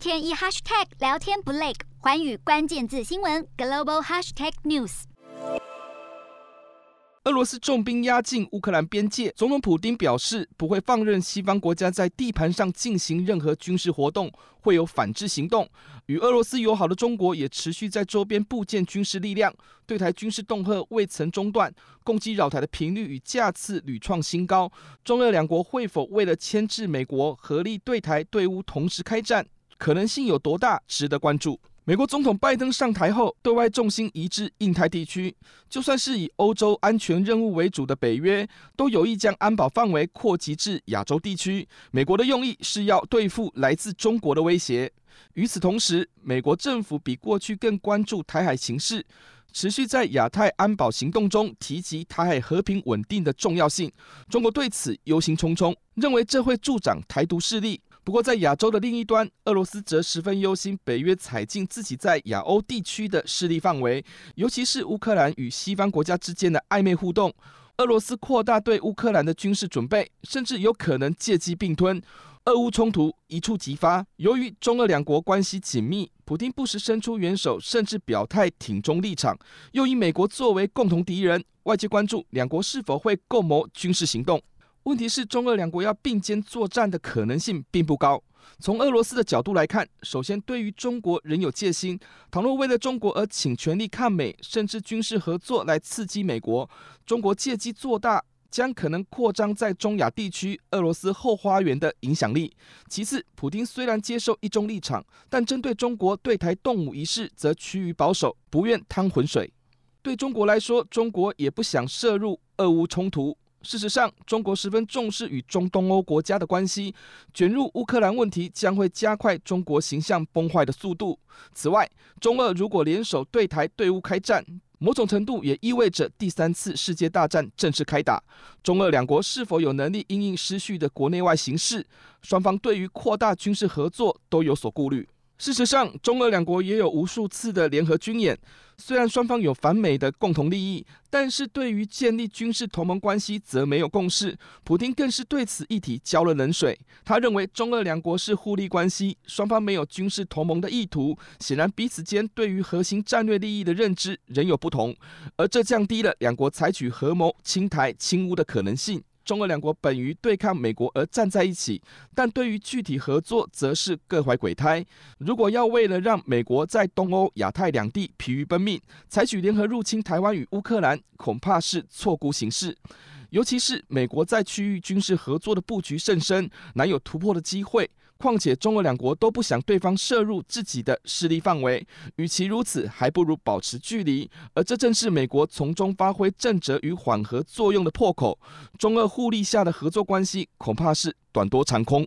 天一 hashtag 聊天不累，环宇关键字新闻 global hashtag news。俄罗斯重兵压境乌克兰边界，总统普丁表示不会放任西方国家在地盘上进行任何军事活动，会有反制行动。与俄罗斯友好的中国也持续在周边布建军事力量，对台军事恫吓未曾中断，攻击扰台的频率与架次屡创新高。中俄两国会否为了牵制美国，合力对台对乌同时开战？可能性有多大？值得关注。美国总统拜登上台后，对外重心移至印太地区。就算是以欧洲安全任务为主的北约，都有意将安保范围扩及至亚洲地区。美国的用意是要对付来自中国的威胁。与此同时，美国政府比过去更关注台海形势，持续在亚太安保行动中提及台海和平稳定的重要性。中国对此忧心忡忡，认为这会助长台独势力。不过，在亚洲的另一端，俄罗斯则十分忧心北约踩进自己在亚欧地区的势力范围，尤其是乌克兰与西方国家之间的暧昧互动。俄罗斯扩大对乌克兰的军事准备，甚至有可能借机并吞。俄乌冲突一触即发。由于中俄两国关系紧密，普京不时伸出援手，甚至表态挺中立场。又以美国作为共同敌人，外界关注两国是否会共谋军事行动。问题是，中俄两国要并肩作战的可能性并不高。从俄罗斯的角度来看，首先对于中国仍有戒心。倘若为了中国而请全力抗美，甚至军事合作来刺激美国，中国借机做大，将可能扩张在中亚地区俄罗斯后花园的影响力。其次，普丁虽然接受一中立场，但针对中国对台动武一事则趋于保守，不愿趟浑水。对中国来说，中国也不想涉入俄乌冲突。事实上，中国十分重视与中东欧国家的关系，卷入乌克兰问题将会加快中国形象崩坏的速度。此外，中俄如果联手对台对乌开战，某种程度也意味着第三次世界大战正式开打。中俄两国是否有能力因应失序的国内外形势？双方对于扩大军事合作都有所顾虑。事实上，中俄两国也有无数次的联合军演。虽然双方有反美的共同利益，但是对于建立军事同盟关系则没有共识。普丁更是对此议题浇了冷水。他认为中俄两国是互利关系，双方没有军事同盟的意图。显然，彼此间对于核心战略利益的认知仍有不同，而这降低了两国采取合谋清台清乌的可能性。中俄两国本于对抗美国而站在一起，但对于具体合作则是各怀鬼胎。如果要为了让美国在东欧、亚太两地疲于奔命，采取联合入侵台湾与乌克兰，恐怕是错估形势。尤其是美国在区域军事合作的布局甚深，难有突破的机会。况且中俄两国都不想对方涉入自己的势力范围，与其如此，还不如保持距离。而这正是美国从中发挥震慑与缓和作用的破口。中俄互利下的合作关系，恐怕是短多长空。